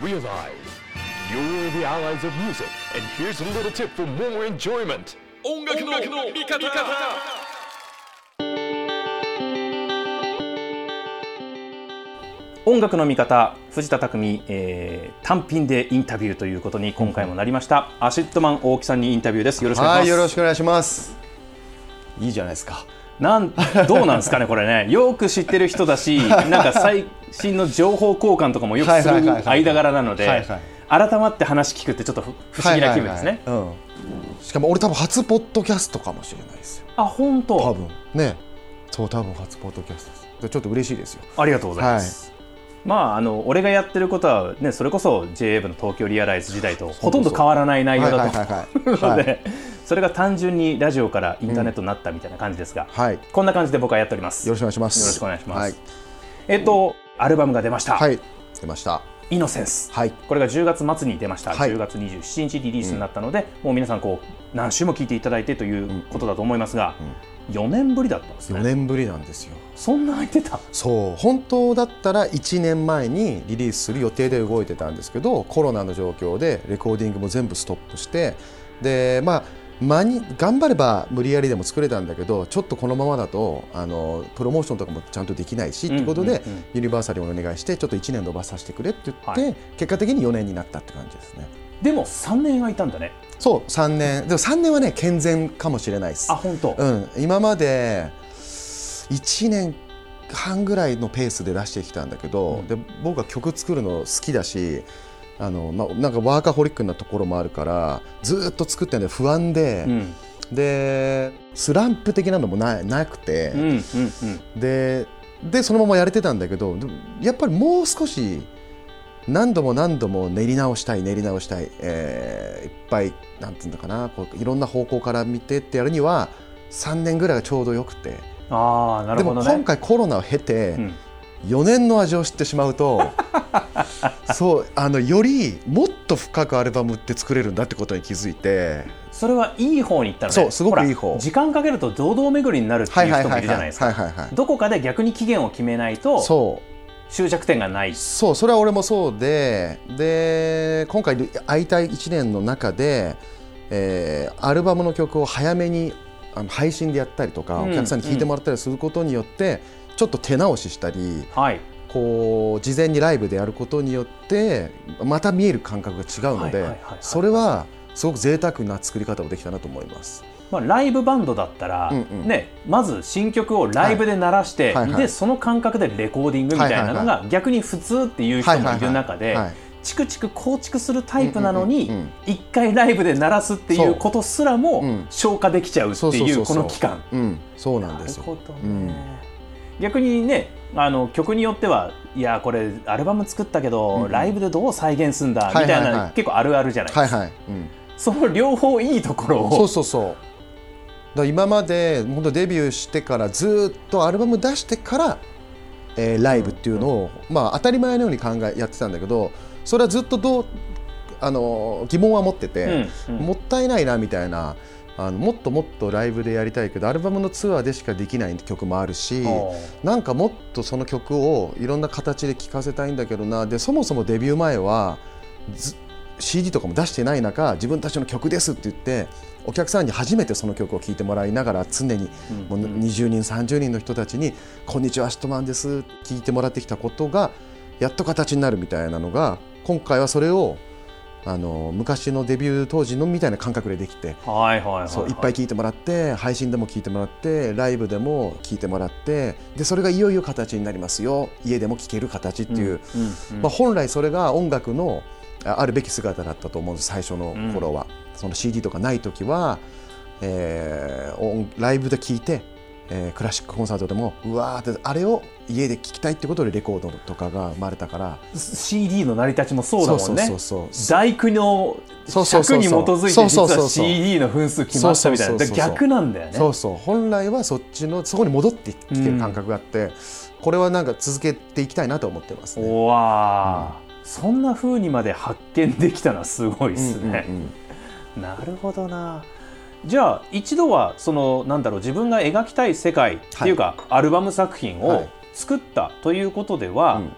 Realize you're the allies of music, and here's a little tip for more enjoyment. 音楽の味方音楽の味方藤田匠、えー、単品でインタビューということに今回もなりました、アシッドマン大木さんにインタビューですよろしくお願い、します、よろしくお願いします。いいじゃないですか。なんどうなんですかねこれねよく知ってる人だしなんか最新の情報交換とかもよくするはいはいはいはい間柄なので、はいはい改まって話聞くってちょっと不不思議な気分ですね、はいはいはいうん。しかも俺多分初ポッドキャストかもしれないですよ。あ本当？多分ね。そう多分初ポッドキャストですで。ちょっと嬉しいですよ。ありがとうございます、まああの俺がやってることはねそれこそ JA 部の東京リアライズ時代とほとんど変わらない内容だとはいはいはいはい思うのはいでそれが単純にラジオからインターネットになったみたいな感じですが、はい。よこんな感じで僕はやっておりますろしくお願いします。よろしくお願いしますはい。えっとアルバムが出ました、はい。出ました。イノセンス。はい。これが10月末に出ました、はい。10月27日リリースになったので、もう皆さんこう何週も聞いていただいてということだと思いますが、4年ぶりだったんです4ね年ぶりなんですよ。そんな空いてた？そう。本当だったら1年前にリリースする予定で動いてたんですけどコロナの状況でレコーディングも全部ストップしてでまあ間に頑張れば無理やりでも作れたんだけどちょっとこのままだとあのプロモーションとかもちゃんとできないしってことで、うん。うんうんユニバーサルにお願いしてちょっと1年延ばさせてくれって言って、はい。結果的に4年になったって感じですね。でも3年空いたんだね。そう3年。でも3年はね健全かもしれないです。あ。本当、うん、今まで1年半ぐらいのペースで出してきたんだけど、で僕は曲作るの好きだしあの、まあ、なんかワーカホリックなところもあるからずっと作ってるんで不安で、うん。でスランプ的なのもななくて、うんうんうん。ででそのままやれてたんだけどでもやっぱりもう少し何度も何度も練り直したい練り直したい、えーいっぱいなんていうのかなこういろんな方向から見てってやるには3年ぐらいがちょうどよくて。ああなるでもほどね。今回コロナを経て、うん4年の味を知ってしまうと そうあのよりもっと深くアルバムって作れるんだってことに気づいて。それはいい方に行ったのね。そうすごくいい方。時間かけると堂々巡りになるっていう人もいるじゃないですか。どこかで逆に期限を決めないとそう。終着点がない。そうそれは俺もそうでで今回会いたい1年の中で、えーアルバムの曲を早めにあの配信でやったりとか、うんお客さんに聴いてもらったりすることによって、ちょっと手直ししたりはい。こう事前にライブでやることによってまた見える感覚が違うのでそれはすごく贅沢な作り方をできたなと思います。まあ、ライブバンドだったら、うんうん。ね、まず新曲をライブで鳴らして、はいはいはい。でその感覚でレコーディングみたいなのはいが逆に普通っていう人もいる中ではいチクチク構築するタイプなのに一回ライブで鳴らすっていうことすらもうん。消化できちゃうっていうこの期間。うん、そうなんなですよ。るほどね。うん逆にねあの曲によってはいやこれアルバム作ったけど、うんうんライブでどう再現すんだみたいな、はいはいはい結構あるあるじゃないですか、はいはい。うんその両方いいところをそうそうそう。だ今まで本当デビューしてからずっとアルバム出してから、えーライブっていうのを、まあ当たり前のように考えやってたんだけど、それはずっとどうあの疑問は持ってて、うんうんもったいないなみたいな。あのもっともっとライブでやりたいけどアルバムのツアーでしかできない曲もあるしなんかもっとその曲をいろんな形で聴かせたいんだけどな。でそもそもデビュー前はず CD とかも出してない中自分たちの曲ですって言ってお客さんに初めてその曲を聴いてもらいながら常にもう20人30人の人たちに「こんにちは ACIDMAN です」聴いてもらってきたことがやっと形になるみたいなのが今回はそれをあの昔のデビュー当時のみたいな感覚でできてはいはいそういっぱい聴いてもらって配信でも聴いてもらってライブでも聴いてもらってでそれがいよいよ形になりますよ。家でも聴ける形っていう、うんうんまあ、本来それが音楽のああるべき姿だったと思うんです最初の頃は、その CD とかない時は、えー音ライブで聴いて、えークラシックコンサートでもうわーってあれを家で聴きたいってことでレコードとかが生まれたから CD の成り立ちもそうだもんね。そうそうそうそう大工の尺に基づいて実はそうそうそうそう。CD の分数決まったみたいな。逆なんだよね。そうそう。本来はそっちのそこに戻ってきてる感覚があって、これはなんか続けていきたいなと思ってますね。おわー、そんな風にまで発見できたのはすごいですね、うんうんうん。なるほどなじゃあ一度はそのなんだろう自分が描きたい世界っていうか、アルバム作品をはい作ったということでは、うん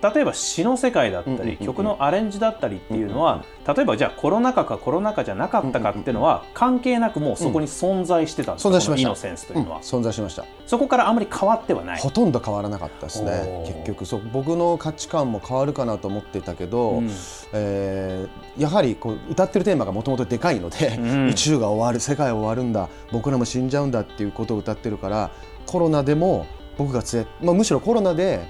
例えば詩の世界だったり、曲のアレンジだったりっていうのは、例えばじゃあコロナ禍かコロナ禍じゃなかったかっていうのは関係なくもうそこに存在してたんです。か、存在しました。このイノセンスというのは、うん。存在しました。そこからあまり変わってはない。ほとんど変わらなかったですね結局。そう。僕の価値観も変わるかなと思っていたけど、うん。えーやはりこう歌ってるテーマがもともとでかいので、うん。宇宙が終わる世界は終わるんだ僕らも死んじゃうんだっていうことを歌ってるからコロナでも僕が伝え、まあ、むしろコロナで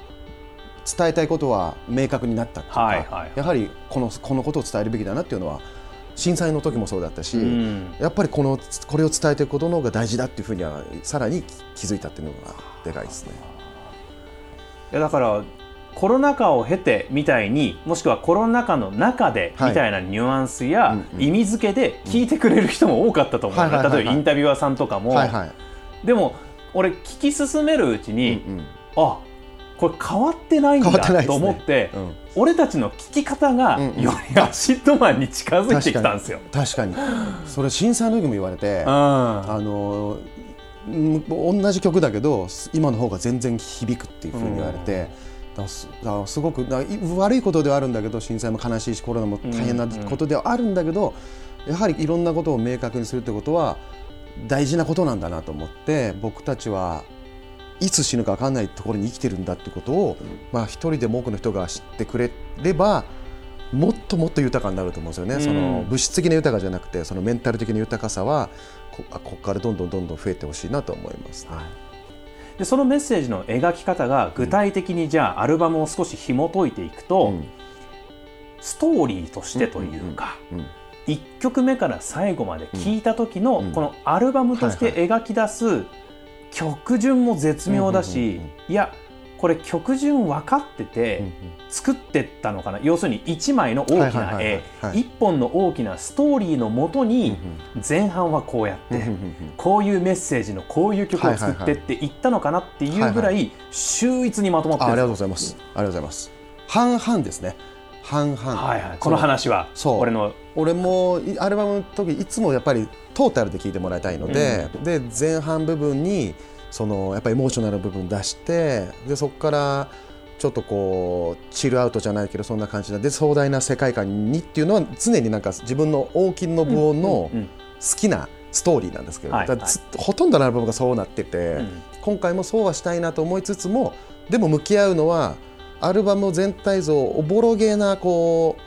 伝えたいことは明確になったっていうか、はいはい。やはりこのこのことを伝えるべきだなっていうのは震災の時もそうだったし、うん。やっぱりこのこれを伝えていくことの方が大事だっていうふうにはさらに気づいたっていうのがでかいですね。いやだからコロナ禍を経てみたいにもしくはコロナ禍の中ではい。みたいなニュアンスやうんうん。意味付けで聞いてくれる人も多かったと思う、はいはいはいはい。例えばインタビュアーさんとかも、はいはい。でも俺聞き進めるうちに、うんうん。あこれ変わってないんだと思って、うん。俺たちの聞き方がうんうん。よりアシッドマンに近づいてきたんですよ。確かに。それ震災の時も言われてうん。あのうん同じ曲だけど今の方が全然響くっていうふうに言われて、だからすすごく悪いことではあるんだけど震災も悲しいしコロナも大変なことではあるんだけど、やはりいろんなことを明確にするってことは大事なことなんだなと思って僕たちはいつ死ぬか分かんないところに生きてるんだってことを、まあ、一人でも多くの人が知ってくれればもっともっと豊かになると思うんですよね、うん。その物質的な豊かじゃなくてそのメンタル的な豊かさはこあここからどんどんどんどん増えてほしいなと思います、ね。でそのメッセージの描き方が具体的にじゃあアルバムを少し紐解いていくと、うん。ストーリーとしてというか、うん1曲目から最後まで聴いた時のうん。このアルバムとして描き出す曲順も絶妙だしいやこれ曲順分かってて作ってったのかな？要するに1枚の大きなはい絵はい1本の大きなストーリーのもとに前半はこうやってこういうメッセージのこういう曲を作ってっていったのかなっていうぐらい秀逸にまとまってる。あありがとうございます。ありがとうございます。半々ですね。半々。はいはい、この話は俺の俺もいアルバムの時いつもやっぱりトータルで聴いてもらいたいので、で前半部分にそのやっぱりエモーショナルな部分出してでそこからちょっとこうチルアウトじゃないけどそんな感じでで壮大な世界観にっていうのは常になんか自分の大きの部音のうんうん好きなストーリーなんですけど、ほとんどのアルバムがそうなってて、うん。今回もそうはしたいなと思いつつもでも向き合うのはアルバム全体像おぼろげなこう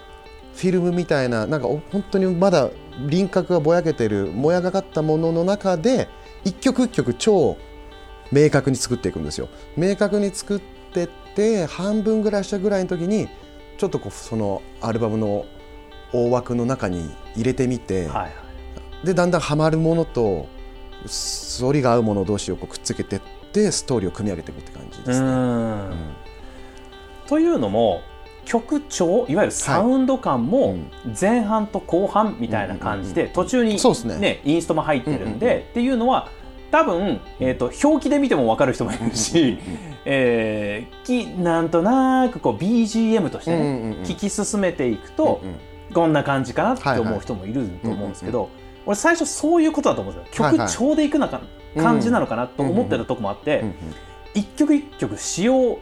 フィルムみたいななんかお本当にまだ輪郭がぼやけてるもやがかったものの中で一曲一曲超明確に作っていくんですよ。明確に作ってって半分ぐらいしたぐらいの時にちょっとこうそのアルバムの大枠の中に入れてみて、はいはいでだんだんハマるものと反りが合うもの同士をこうくっつけてってストーリーを組み上げていくって感じですね。うんというのも曲調いわゆるサウンド感も前半と後半みたいな感じで途中に、そうですね。ね、インストも入ってるんでっていうのは多分、えー、と表記で見ても分かる人もいるし、えーきなんとなくこう BGM としてね、聞き進めていくと、こんな感じかなって思う人もいると思うんですけど、俺最初そういうことだと思うんですよ。曲調でいくなか、感じなのかなと思ってたとこもあって、一曲一曲詩を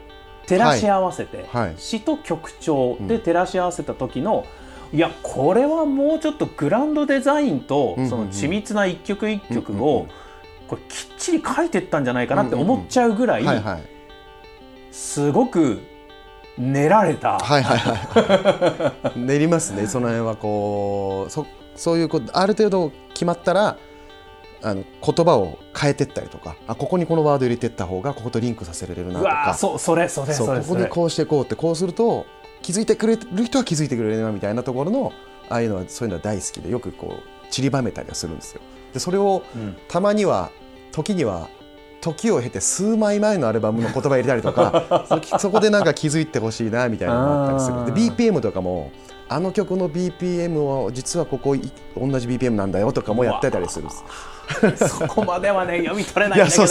照らし合わせて、はい。詩と曲調で照らし合わせた時の、いやこれはもうちょっとグランドデザインとうんうんうん。その緻密な一曲一曲うんうんをこれきっちり書いてったんじゃないかなって思っちゃうぐらいすごく練られた、はいはいはい。練りますね。その辺はこうそそういうことある程度決まったらあの言葉を変えてったりとかあここにこのワード入れてった方がこことリンクさせられるなとか。ーそうそれそれそうそれここにこうしてこうってこうすると気づいてくれる人は気づいてくれるなみたいなところのああいうのはそういうのは大好きでよくこう散りばめたりはするんですよ。でそれをうん。たまには時には時を経て数枚前のアルバムの言葉入れたりとか そそこでなんか気づいてほしいなみたいなのがあったりする。で BPM とかもあの曲の BPM は実はここい同じ BPM なんだよとかもやってたりする。そこまではね読み取れないんだけど。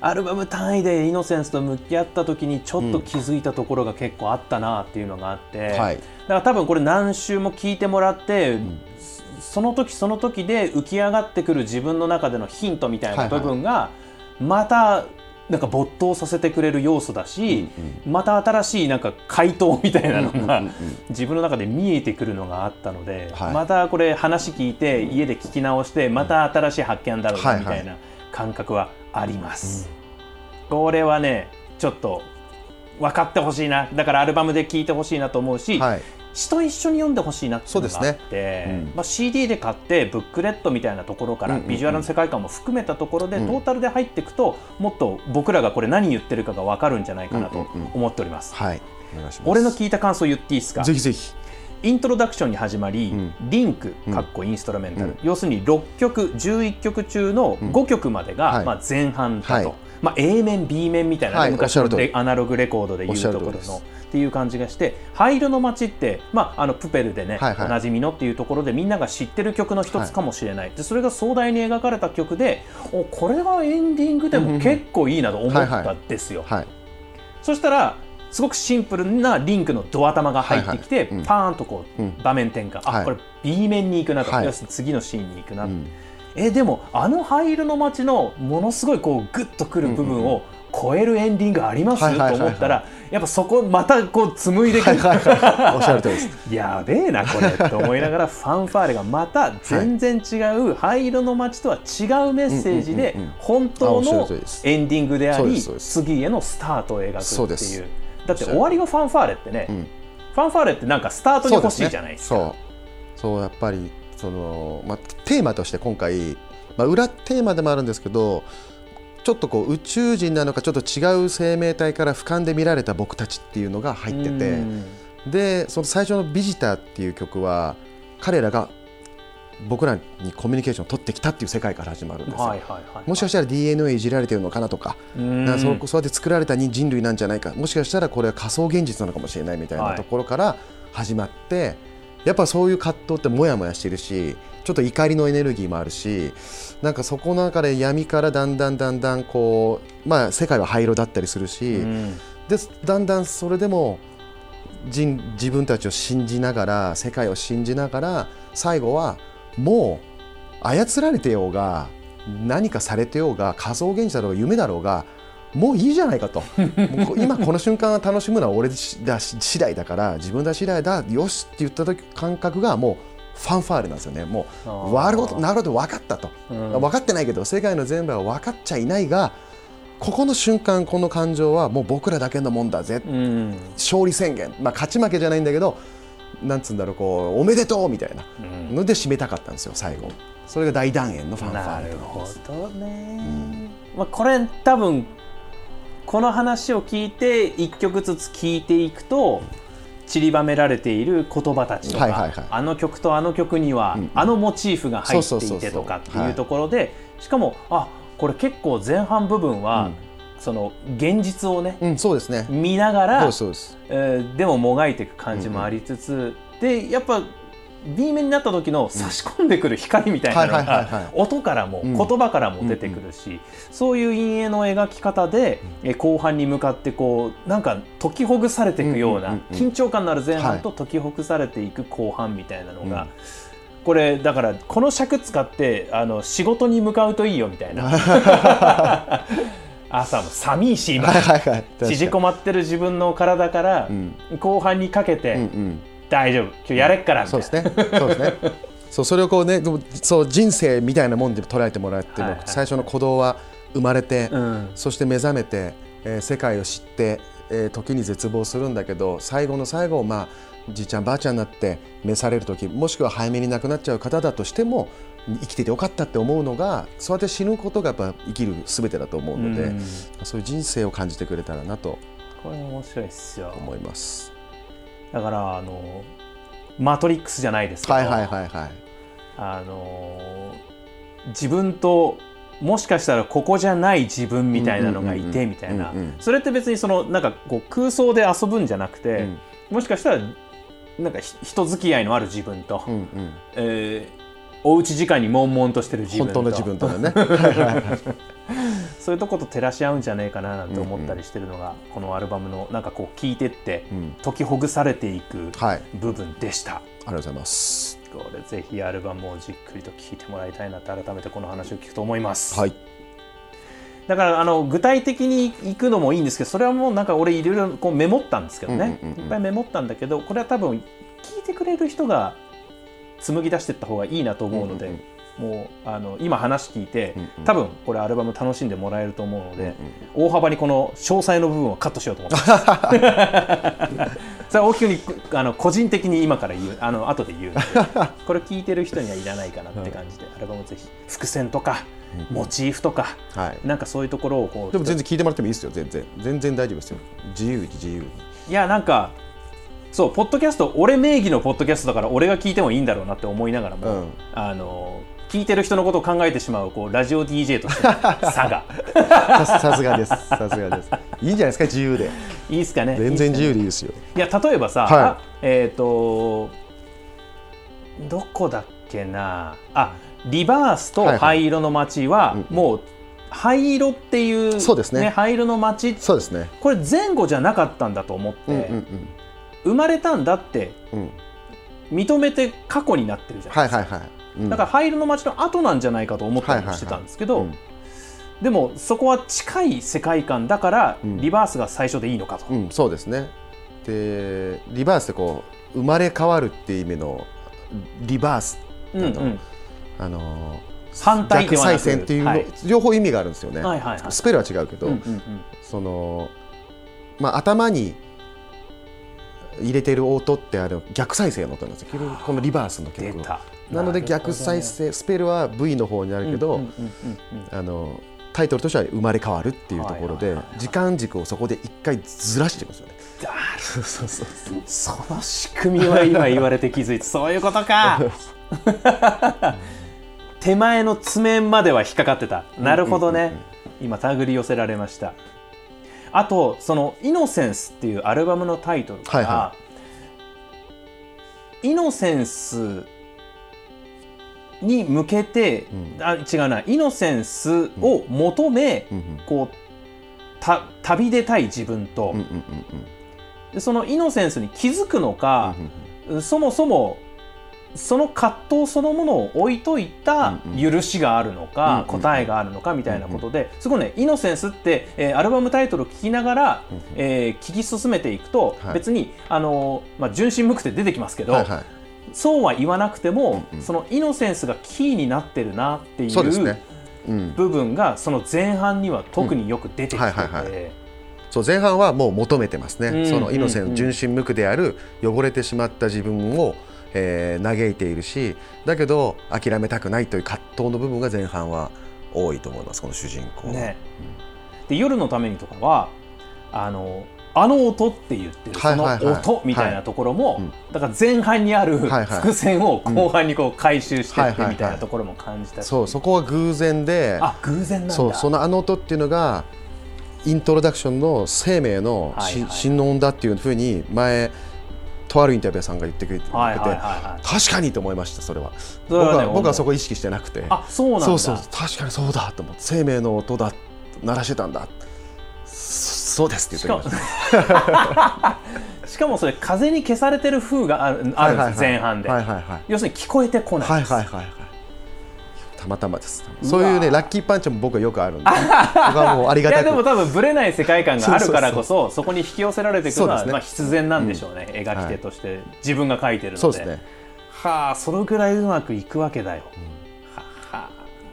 アルバム単位でイノセンスと向き合った時にちょっと気づいたところが結構あったなっていうのがあって、はい。だから多分これ何週も聞いてもらって、その時その時で浮き上がってくる自分の中でのヒントみたいな部分がまたなんか没頭させてくれる要素だし、また新しいなんか回答みたいなのが自分の中で見えてくるのがあったので、はい。またこれ話聞いて家で聞き直してまた新しい発見だろうみたいな感覚はあります。これはねちょっと分かってほしいな。だからアルバムで聴いてほしいなと思うし、はい詩と一緒に読んでほしいなっていうのがあって、ね。うん。まあ、CD で買ってブックレットみたいなところからうんうんうん。ビジュアルの世界観も含めたところで、うん。トータルで入っていくともっと僕らがこれ何言ってるかが分かるんじゃないかなとうんうんうん。思っております。はい。お願いします。俺の聞いた感想言っていいですか？ぜひぜひ。イントロダクションに始まり、うん。リンクうんかっこインストラメンタル、うん。要するに6曲11曲中の5曲までが、はい。まあ、前半だと、はいまあ、A 面 B 面みたいなね、はい昔のアナログレコードでいうところのっていう感じがして「灰色の街」って、まあ、あのプペルでね、はいはい。おなじみのっていうところでみんなが知ってる曲の一つかもしれない、でそれが壮大に描かれた曲でおこれがエンディングでも結構いいなと思ったんですよ。はいそしたらすごくシンプルなリンクのドア玉が入ってきて、はいはい。うん。パーンとこう、うん。場面転換。あ、はい。これ B 面に行くなと、はい。よし次のシーンに行くな、うんえでもあの灰色の街のものすごいこうグッとくる部分を超えるエンディングあります、と思ったらやっぱそこまたこう紡いでいく、はいはいはい。おっしゃる通りです。やべえなこれと思いながら ファンファーレがまた全然違う灰色の街とは違うメッセージで本当のエンディングであり次へのスタートを描くっていそうだって終わりのファンファーレってね、うん。ファンファーレってなんかスタートに欲しいじゃないですか。そう。そうやっぱりその、まあ、テーマとして今回、まあ、裏テーマでもあるんですけどちょっとこう宇宙人なのかちょっと違う生命体から俯瞰で見られた僕たちっていうのが入っててうん。でその最初の「ビジター」っていう曲は彼らが僕らにコミュニケーションを取ってきたっていう世界から始まるんですよ。はいはいはい、もしかしたら DNA いじられてるのかなとかうん。なそうそうやって作られた人類なんじゃないかもしかしたらこれは仮想現実なのかもしれないみたいはないところから始まって、やっぱそういう葛藤ってもやもやしてるしちょっと怒りのエネルギーもあるしなんかそこの中で闇からだんだんだんだんこう、まあ、世界は灰色だったりするし、うん。でだんだんそれでも人自分たちを信じながら世界を信じながら最後はもう操られてようが何かされてようが仮想現実だろうが夢だろうがもういいじゃないかと。今この瞬間を楽しむのは俺だし次第だから自分だ次第だよしって言った時感覚がもうファンファーレなんですよね。もうなるほどなるほど分かったと、うん。分かってないけど世界の全部は分かっちゃいないがここの瞬間この感情はもう僕らだけのもんだぜ。うん。勝利宣言、まあ、勝ち負けじゃないんだけどなんつうんだろうこうおめでとうみたいな。うん。ので締めたかったんですよ最後。それが大団円のファンファなーレるほどね、まあ、これ多分この話を聞いて一曲ずつ聞いていくと散りばめられている言葉たちとか、はいはいはい。あの曲とあの曲には、うんうん。あのモチーフが入っていてとかってはいいうところで、しかもあこれ結構前半部分は、その現実をね、うん、うん、そうですね。見ながらでえーでももがいていく感じもありつつ、でやっぱ B 面になった時の差し込んでくる光みたいなのが音からもうん。言葉からも出てくるし、そういう陰影の描き方で、えー後半に向かってこうなんか解きほぐされていくような、緊張感のある前半と解きほぐされていく後半みたいなのが。これだからこの尺使ってあの仕事に向かうといいよみたいな。朝も寒いしいはいはい。縮こまってる自分の体からうん。後半にかけて、大丈夫。今日やれっからみたいな、そうですね。そうですね。そうそれをこうねそう人生みたいなもんで捉えてもらって、はいはい。最初の鼓動は生まれて、うん。そして目覚めて、えー世界を知って、えー時に絶望するんだけど最後の最後、まあ、じいちゃんばあちゃんになって召される時もしくは早めに亡くなっちゃう方だとしても生きててよかったって思うのがそうやって死ぬことがやっぱ生きる全てだと思うので、うん。そういう人生を感じてくれたらなと。これ面白いっすよ。思います。だからあのマトリックスじゃないですけど、はいはいはいはい。あの自分ともしかしたらここじゃない自分みたいなのがいてみたいな。それって別にそのなんかこう空想で遊ぶんじゃなくて、うん。もしかしたらなんかひ人付き合いのある自分と、うんうん。えーおうち時間に悶々としてる自分と。本当の自分とのね。はいはいはいそういうとこと照らし合うんじゃねえかななんて思ったりしてるのが、このアルバムのなんかこう聴いてってうん。解きほぐされていくはい、部分でした。ありがとうございます。これぜひアルバムをじっくりと聴いてもらいたいなって改めてこの話を聞くと思います。はい、だからあの具体的に行くのもいいんですけどそれはもうなんか俺いろいろこうメモったんですけどね、うんうんうんうん。いっぱいメモったんだけどこれは多分聞いてくれる人が紡ぎ出していった方がいいなと思うので、うんうんもうあの今話聞いて、多分これアルバム楽しんでもらえると思うので、うん大幅にこの詳細の部分をカットしようと思ってます。それは大きくにあの個人的に今から言う。あの後で言うので。これ聞いてる人にはいらないかなって感じで、アルバムぜひ伏線とかモチーフとか、はい。なんかそういうところをこうでも全然聞いてもらってもいいですよ。全然。全然大丈夫ですよ。自由に自由に。いやなんかそうポッドキャスト俺名義のポッドキャストだから俺が聞いてもいいんだろうなって思いながらも、うん。あの聞いてる人のことを考えてしまうこうラジオ DJ としての 差が。ささすがです。さすがです。いいんじゃないですか自由で。いいですかね。全然自由でいいですよ。いや例えばさ、はい。あえっ、とどこだっけな。あリバースと灰色の街は、うん。もう灰色っていうそうですね。灰色の街そうですね。これ前後じゃなかったんだと思って、うんうん生まれたんだってうん。うん認めて過去になってるじゃないですか、はいはいはい。うんだから灰色の街の後なんじゃないかと思ったりもしてたんですけど、うん。でもそこは近い世界観だから、うん。リバースが最初でいいのかと、うん、そうですね。でリバースってこう生まれ変わるっていう意味のリバース。うんうん。あのー反対で逆はなくっていうの、はい。両方意味があるんですよね、はいはいはい。スペルは違うけど、うんうんうん。そのまあ頭に入れてる音ってある逆再生の音なんですよ。このリバースの曲。なので逆再生スペルは V の方にあるけど、タイトルとしては生まれ変わるっていうところで時間軸をそこで一回ずらしてますよね。だそうそうそう。その仕組みは今言われて気づいてそういうことか。手前の爪までは引っかかってた。なるほどね、今手繰り寄せられましたあとその「イノセンス」っていうアルバムのタイトルから、はいはイノセンスに向けて、うん。あ違うなイノセンスを求め、うんうんこうた旅出たい自分と、うんうんうんでそのイノセンスに気づくのか、うん。そもそもその葛藤そのものを置いといたうんうん。許しがあるのか、うんうん答えがあるのかみたいなことで、すごいね「イノセンス」って、えーアルバムタイトルを聞きながら、うんうん。えー聞き進めていくと、はい。別にあのー、まあ、純真無垢って出てきますけど、はいはい。そうは言わなくても、うんうん。そのイノセンスがキーになってるなっていそう部分がその前半には特によく出てきてて、そう前半はもう求めてますね、うん。そのイノセン純真無垢である汚れてしまった自分を、えー嘆いているしだけど諦めたくないという葛藤の部分が前半は多いと思いますこの主人公は。ね。で夜のためにとかはあのあの音って言ってるそのはいはい。はい音みたいなところも、だから前半にある伏線を後半にこう回収してってみたいなところも感じたし、そうそこは偶然であ偶然なんだ。そうそのあの音っていうのがイントロダクションの生命のし、はいはい。心の音だっていうふうに前とあるインタビューさんが言ってくれてて、はいはいはいはい。確かにと思いましたそれは。それはね僕はそこ意識してなくて。あそうなんだ。そうそう確かにそうだと思って生命の音だ鳴らしてたんだ。そそうですって言ってました。しかも それ風に消されてる風があるあるんです前半で、要するに聞こえてこないはいはいはいたまたまです。そういうねラッキーパンチも僕はよくあるんで。僕はもうありがたく。いやでも多分ぶれない世界観があるからこそそこに引き寄せられていくのは、ね。まあ、必然なんでしょうね、描き手として自分が描いてるので。そうですね。はあそのぐらいうまくいくわけだよ、はは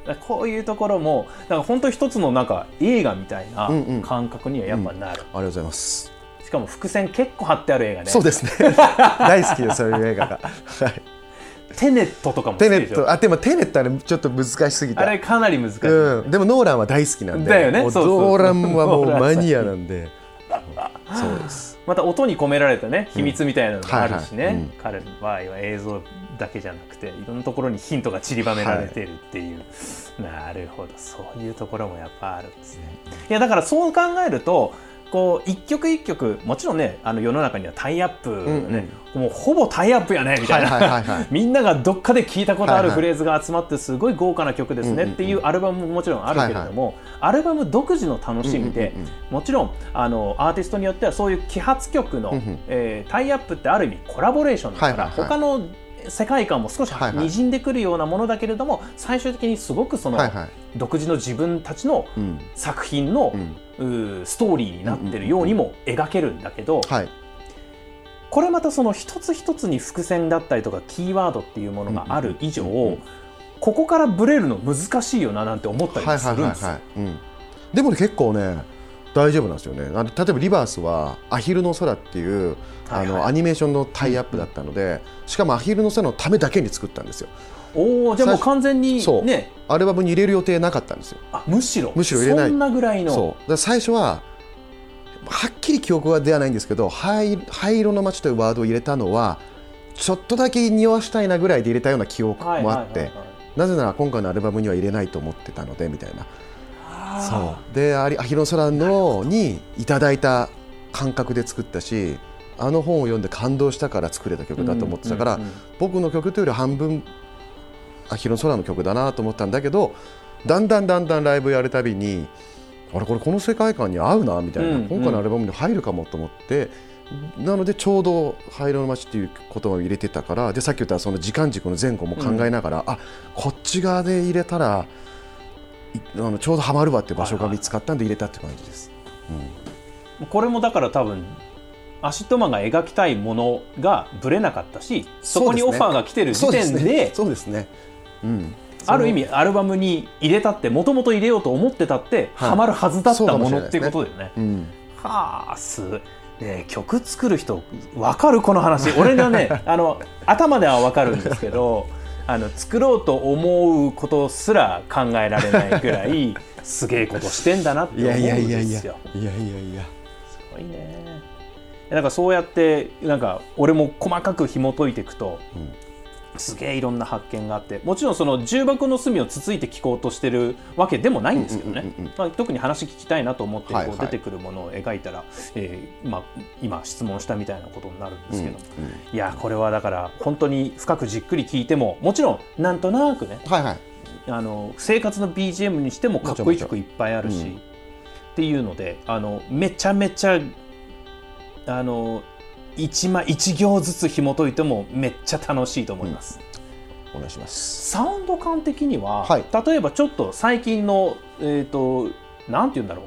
あ。だからこういうところもだから本当一つのなんか映画みたいなうんうん。感覚にはやっぱなる、ありがとうございます。しかも伏線結構貼ってある映画ね。そうですね。大好きですそういう映画が。はいテネットとかもテネでしょ。ット。あでもテネットあれちょっと難しすぎた。あれかなり難しい、うん、でもノーランは大好きなんで。だよね。ノーランはもうマニアなんで。そうです。また音に込められたね秘密みたいなのもあるしね、彼の場合は映像だけじゃなくていろんなところにヒントが散りばめられてるっていう、なるほど。そういうところもやっぱあるんですね。いやだからそう考えるとこう一曲一曲もちろんねあの世の中にはタイアップね、もうほぼタイアップやねみたいな、みんながどっかで聞いたことあるフレーズが集まってすごい豪華な曲ですねっていうアルバムももちろんあるけれども、アルバム独自の楽しみで、うんうんうんもちろんあのアーティストによってはそういう揮発曲の、うんうん。えータイアップってある意味コラボレーションだから、他の世界観も少しにじんでくるようなものだけれども、最終的にすごくその、独自の自分たちのうん。作品のストーリーになってるようにも描けるんだけど、はい。これまたその一つ一つに伏線だったりとかキーワードっていうものがある以上、ここからブレるの難しいよななんて思ったりもするんですよ。でもね結構ね大丈夫なんですよね。あの例えばリバースは「アヒルの空」っていうあはいはい。のアニメーションのタイアップだったのでしかもアヒルの空のためだけに作ったんですよおおじゃあもう完全にね。アルバムに入れる予定なかったんですよ。あむしろ。むしろ入れない。そんなぐらいの。そう。最初ははっきり記憶はではないんですけど灰灰色の街というワードを入れたのはちょっとだけ匂わしたいなぐらいで入れたような記憶もあって、なぜなら今回のアルバムには入れないと思ってたのでみたいな。あそう。であり「アヒルの空の」にいただいた感覚で作ったしあの本を読んで感動したから作れた曲だと思ってたから、僕の曲というより半分アヒルの空の曲だなと思ったんだけどだんだんだんだんライブやるたびにあれこれこの世界観に合うなみたいな、うんうん今回のアルバムに入るかもと思ってなのでちょうど「灰色の街」っていう言葉を入れてたからでさっき言ったその時間軸の前後も考えながら、あこっち側で入れたらいあのちょうどハマるわっていう場所が見つかったんで入れたって感じです。これもだから多分ACIDMAN が描きたいものがぶれなかったしそこにオファーが来てる時点でそうですね。うん。ある意味アルバムに入れたってもともと入れようと思ってたって、はい。ハマるはずだったもものっていうことだよね。うん。はあすね曲作る人わかるこの話。俺がねあの頭ではわかるんですけど あの作ろうと思うことすら考えられないぐらい すげえことしてんだなって思うんいやいやいやいや。ですよ。いやいやいや。すごいね。なんかそうやってなんか俺も細かく紐解いていくと、すげえいろんな発見があってもちろんその重箱の隅をつついて聞こうとしてるわけでもないんですけどね。うんうんうんうん。まあ特に話聞きたいなと思ってこはいはい。う出てくるものを描いたら、えーまあ、今質問したみたいなことになるんですけど、うんうんいやこれはだから本当に深くじっくり聞いてももちろんなんとなくねはいはい。あの生活の BGM にしてもかっこいい曲いっぱいあるし、うん。っていうのであのめちゃめちゃあの一枚一行ずつ紐解いてもめっちゃ楽しいと思います。お願いします。サウンド感的には、はい例えばちょっと最近のえっ、となんて言うんだろう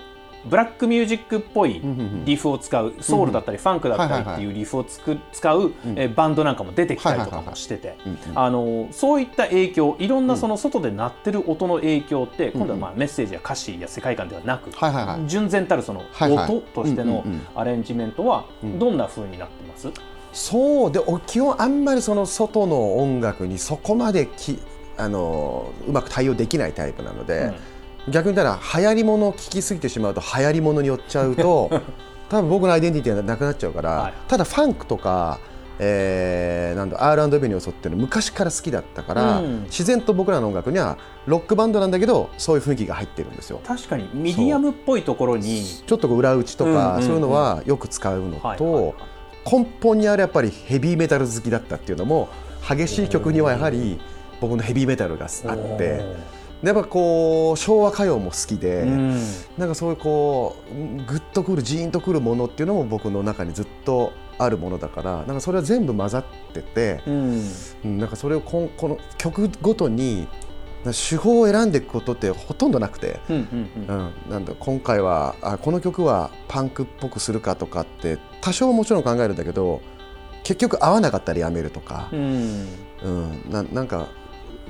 ブラックミュージックっぽいリフを使うソウルだったりファンクだったりっていうリフをつく使う、えーバンドなんかも出てきたりとかもしてて。うんうんあのそういった影響いろんなその外で鳴ってる音の影響って、今度はまあメッセージや歌詞や世界観ではなく。純然たるその音としてのうんうんうんアレンジメントはん。どんな風になってます、そう。でお基本あんまりその外の音楽にそこまできあのうまく対応できないタイプなので、逆に言ったら流行りものを聞きすぎてしまうと流行りものに寄っちゃうと 多分僕のアイデンティティがなくなっちゃうから、はい。ただファンクとか、えー、なんだ R&B の要素っていうのは昔から好きだったから、うん。自然と僕らの音楽にはロックバンドなんだけどそういう雰囲気が入ってるんですよ。確かに。ミディアムっぽいところに。ちょっと裏打ちとか、そういうのはよく使うのと、根本にあるやっぱりヘビーメタル好きだったっていうのも激しい曲にはやはり僕のヘビーメタルがあってでやっぱこう昭和歌謡も好きで、うん。なんかそういうこうグッとくるジーンとくるものっていうのも僕の中にずっとあるものだからなんかそれは全部混ざってて、うん。うんなんかそれをこんこの曲ごとに手法を選んでいくことってほとんどなくて。うんうんうん。うん、なんだ今回はあこの曲はパンクっぽくするかとかって多少はもちろん考えるんだけど結局合わなかったらやめるとかう、ん。うんななんか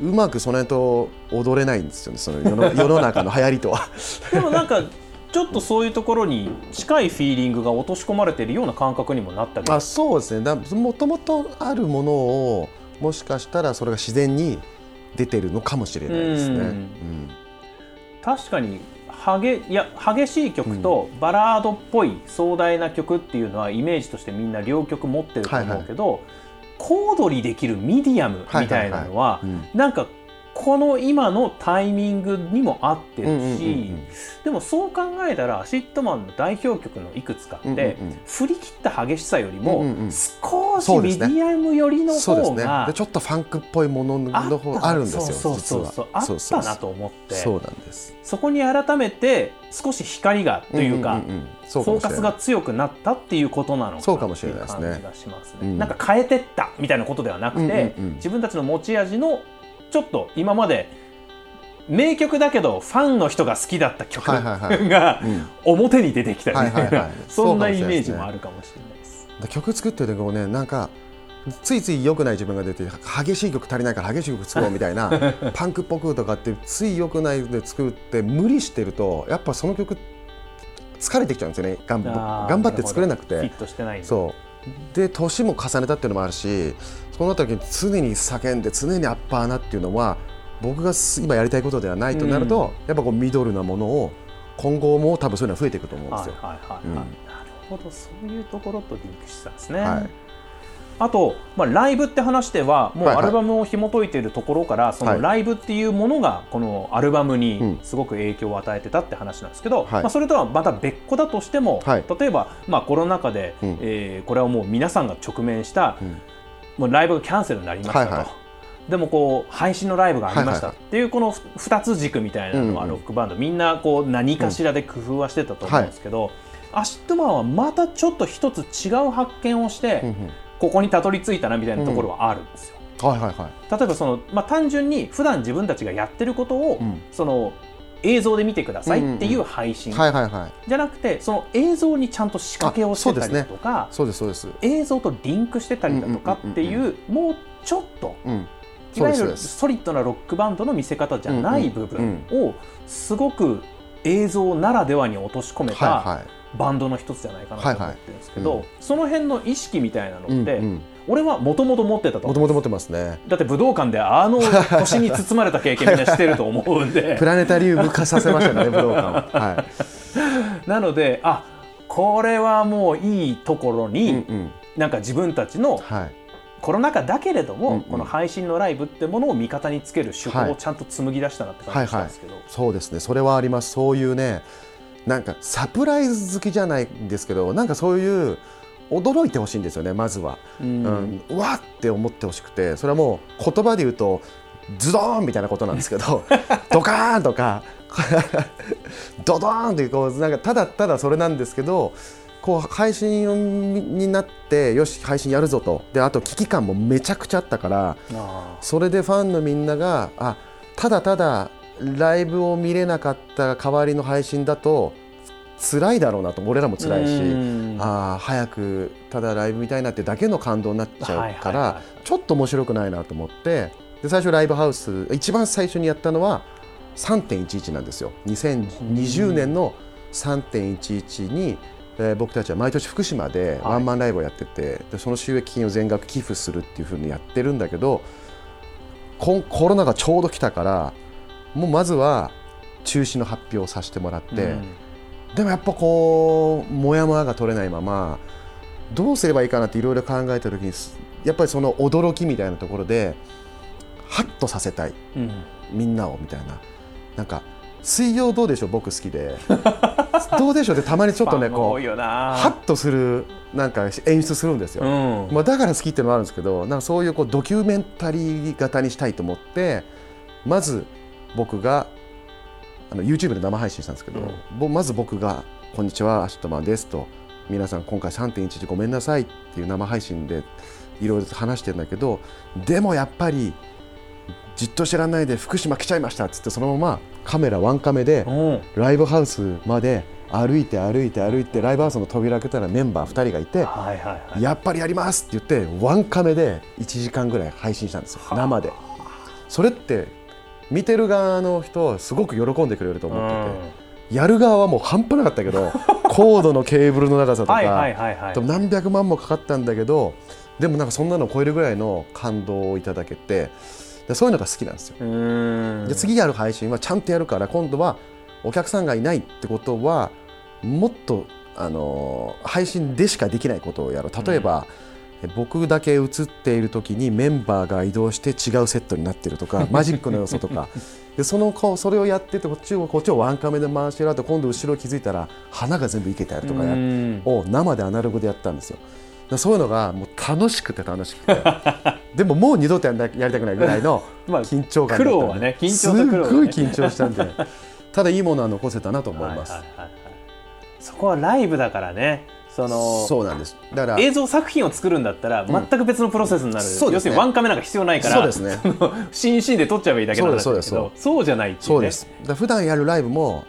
うまくその辺と踊れないんですよね。その世の 世の中の流行りとは。でもなんかちょっとそういうところに近いフィーリングが落とし込まれているような感覚にもなったり。あそうですね。だもともとあるものをもしかしたらそれが自然に出てるのかもしれないですね。うん。うん確かに激いや激しい曲とバラードっぽい壮大な曲っていうのはイメージとしてみんな両曲持ってると思うけど、コードにできるミディアムみたいなのはうん。なんかこの今のタイミングにも合ってるうんうんうんうしん。でもそう考えたら ACIDMAN の代表曲のいくつかって、うんうんうん。振り切った激しさよりも、うんうんうん。少少しミディアム寄りのそうですね。方がでちょっとファンクっぽいものあの方あるんですよそうそうそうそうあったなと思って。そうなんです。そこに改めて少し光がというか、フォーカスが強くなったっていうことなのかなそうかもしれないですね。ってう感じがしますね。うんなんか変えてったみたいなことではなくて、うんうんうん。自分たちの持ち味のちょっと今まで名曲だけどファンの人が好きだった曲がうん。表に出てきたり。みたいな そんなイメージもあるかもしれないです。で曲作ってる時もね。なんかついつい良くない自分が出て激しい曲足りないから激しい曲作ろうみたいな パンクっぽくとかってつい良くないで作って無理してるとやっぱその曲疲れてきちゃうんですよね。頑張って作れなくて。てそう。で年も重ねたっていうのもあるしその時に常に叫んで常にアッパーなっていうのは僕がす今やりたいことではないとなると、やっぱこうミドルなものを今後も多分そういうのは増えていくと思うんですよ。はいはいはいはい、うん。なるほど。そういうところとリンクしてたんですね。はい。あと、まあ、ライブって話ではもうはいはい。アルバムを紐解いているところから、そのライブっていうものがこのアルバムうにん。すごく影響を与えてたって話なんですけど、はい。まあ、それとはまた別個だとしても、はい。例えば、まあ、コロナ禍で、うん。えーこれはもう皆さんが直面した、うんもうライブがキャンセルになりましたと。はいはい。でもこう配信のライブがありました。はいっていうこの2つ軸みたいなのはうんうん。ロックバンド。みんなこう何かしらで工夫はしてたと思うんですけど、 ACIDMAN はまたちょっと一つ違う発見をして、うんうん。ここにたどり着いたなみたいなところはあるんですよ。はいはいはい。例えばその、まあ、単純に普段自分たちがやってることを、うん。その映像で見てくださいっていう配信、じゃなくてその映像にちゃんと仕掛けをしてたりだとか、そうですそうです。映像とリンクしてたりだとかっていう,、もうちょっとうん。いわゆるソリッドなロックバンドの見せ方じゃない部分うんをすごく映像ならではに落とし込めたバンドの一つじゃないかなと思ってるんですけど、その辺の意識みたいなのって、うんうん俺はもともと持ってたともともと持ってますね。だって武道館であの 星に包まれた経験みんなしてると思うんで プラネタリウム化させましたね 武道館を。はなのであこれはもういいところい。に、うんうんなんか自分たちのはい。コロナ禍だけれども、うんうんこの配信のライブってものを味方につける手法はいをちゃんと紡ぎ出したなって感じしたんですけど、そうですね。それはあります。そういうね、なんかサプライズ好きじゃないんですけど、なんかそういう驚いてほしいんですよね。まずは。うんうん、うわって思ってほしくて、それはもう言葉で言うと。ズドーンみたいなことなんですけど ドカーンとかドドーンってこうなんかただただそれなんですけどこう配信になってよし配信やるぞとであと危機感もめちゃくちゃあったからあそれでファンのみんながあただただライブを見れなかった代わりの配信だと辛いだろうなと俺らもー辛いしうん。あー早くただライブ見たいなってだけの感動になっちゃうはいはいからはちょっと面白くないなと思ってで最初ライブハウス一番最初にやったのは3.11なんですよ。2020年の3.11に、えー僕たちは毎年福島ではい。ワンマンライブをやってて、でその収益金を全額寄付するっていうふうにやってるんだけどコロナがちょうど来たからもうまずは中止の発表をさせてもらって。うんでもやっぱこうもやもやが取れないままどうすればいいかなっていろいろ考えた時にすやっぱりその驚きみたいなところでハッとさせたい。うん。みんなをみたいな。なんか水曜どうでしょう？僕好きで。どうでしょう？ってたまにちょっとねこうハッとするなんか演出するんですよ。うん。まあ、だから好きっていうのもあるんですけどなんかそういうこうドキュメンタリー型にしたいと思ってまず僕があの YouTube で生配信したんですけど、ぼまず僕が「こんにちは ACIDMAN です」と「皆さん今回3.11ごめんなさい」っていう生配信でいろいろと話してるんだけどでもやっぱりじっとしてらんないで福島来ちゃいましたっつってそのままカメラワンカメでうん。ライブハウスまで歩いて歩いて歩いてライブハウスの扉開けたらメンバー2人がいて。はいはいはいやっぱりやりますって言ってワンカメで1時間ぐらい配信したんですよ。生で。それって見てる側の人はすごく喜んでくれると思ってて、やる側はもう半端なかったけどコードのケーブルの長さとか、何百万もかかったんだけどでもなんかそんなのを超えるぐらいの感動をいただけてでそういうのが好きなんですよ。うん。で次やる配信はちゃんとやるから今度はお客さんがいないってことはもっと、あのー配信でしかできないことをやろう。例えば、僕だけ映っている時にメンバーが移動して違うセットになってるとか マジックの要素とか。でそのそれをやっててこっちをこっちをワンカメで回してる後今度後ろ気づいたら花が全部いけてあるとかを生でアナログでやったんですよ。らそういうのがもう楽しくて楽しくて。でももう二度とやりたくないぐらいの まあ緊張感だったんで。苦労はね緊張と苦労はね。すっごい緊張したんで。ただいいものは残せたなと思います、はいはいはいはい。そこはライブだからねそのそうなんです。だから映像作品を作るんだったら全く別のプロセスになる、そうですね。要するにワンカメなんか必要ないからそうですね。そのシーンで撮っちゃえばいいだけなんだけど。そうですそうそうじゃないっていうね。そうです。だ普段やるライブも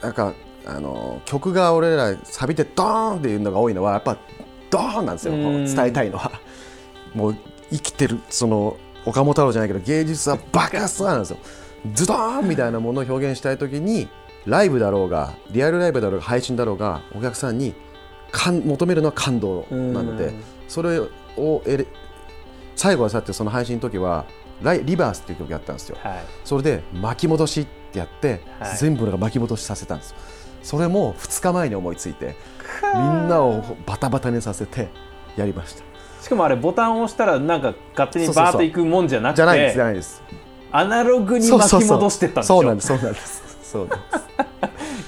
なんかあの曲が俺らサビでドーンっていうのが多いのはやっぱドーンなんですよ。伝えたいのは。もう生きてるその岡本太郎じゃないけど芸術は爆発なんですよ。ズドーンみたいなものを表現したい時にライブだろうがリアルライブだろうが配信だろうがお客さんに感求めるのは感動なのでうん。それを得れ最後はさってその配信の時はライリバースっていう曲やったんですよ。はい。それで巻き戻しってやって、はい。全部のが巻き戻しさせたんですよ。それも2日前に思いついてみんなをバタバタにさせてやりました。しかもあれボタンを押したらなんか勝手にバーっていくもんじゃなくてじゃないですじゃないです。アナログに巻き戻してったんでしょそうなんですそうなんです。そうなんです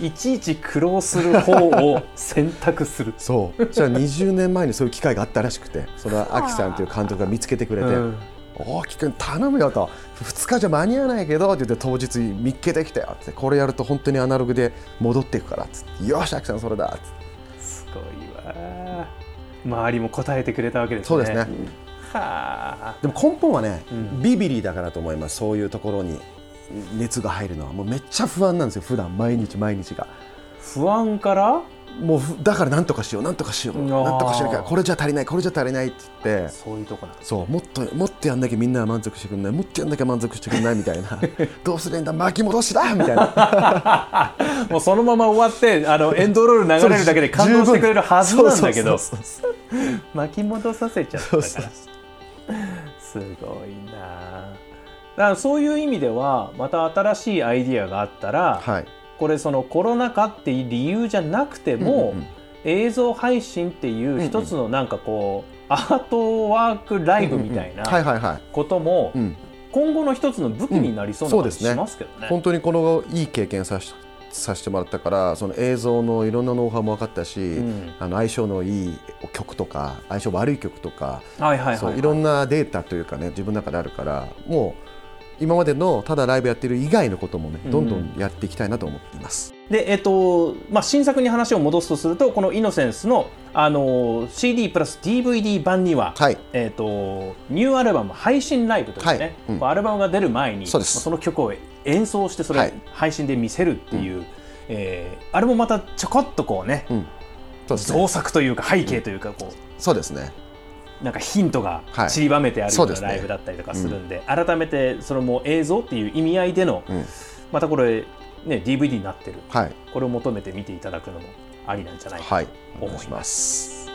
いちいち苦労する方を選択する。そう。じゃあ20年前にそういう機会があったらしくてそれはアキさんという監督が見つけてくれてうん「大木君頼むよ」と「2日じゃ間に合わないけど」って言って当日見っけてきたよ。ってこれやると本当にアナログで戻っていくからっつって「よしアキさんそれだ」っつって。すごいわ。周りも答えてくれたわけですね。そうですね。はあ。でも根本はね、うん。ビビリだからと思います。そういうところに熱が入るのはもうめっちゃ不安なんですよ普段。毎日毎日が。不安から？もうふだから何とかしよう何とかしよう。うん。とかしなきゃこれじゃ足りないこれじゃ足りないって言って。そういうとこなんそうもっともっとやんなきゃみんなは満足してくれないもっとやんなきゃ満足してくれないみたいな。どうすりゃいいんだ巻き戻しだみたいな。もうそのまま終わってあのエンドロール流れるだけで感動してくれるはずなんだけど。巻き戻させちゃったから。すごいなだからそういう意味ではまた新しいアイディアがあったら、はい。これそのコロナ禍っていう理由じゃなくても、うんうんうん。映像配信っていう一つのなんかこう、アートワークライブみたいなこともうん、今後の一つの武器になりそうな感じうん。そうですね。しますけどね。本当にこのいい経験さしさせてもらったからその映像のいろんなノウハウも分かったし、ん。あの相性のいい曲とか相性悪い曲とか、はいはいいろんなデータというかね自分の中であるからもう今までのただライブやってる以外のこともねどんどんやっていきたいなと思っています。で、えっとまあ、新作に話を戻すとするとこの「イノセンスの」あの CD プラス DVD 版には、はい。えっとニューアルバム配信ライブというね、はい。うん。アルバムが出る前にそその曲を演奏してそれ、はい。配信で見せるっていう、えーあれもまたちょこっとこうね、うん。そうですね。造作というか背景というかこそうですね。うなんかヒントがはい。散りばめてあるようなライブだったりとかするんで,、改めてそのもう映像っていう意味合いでの、うん。またこれ、ね、DVD になってる。はい。これを求めて見ていただくのもありなんじゃないかはい。と思います。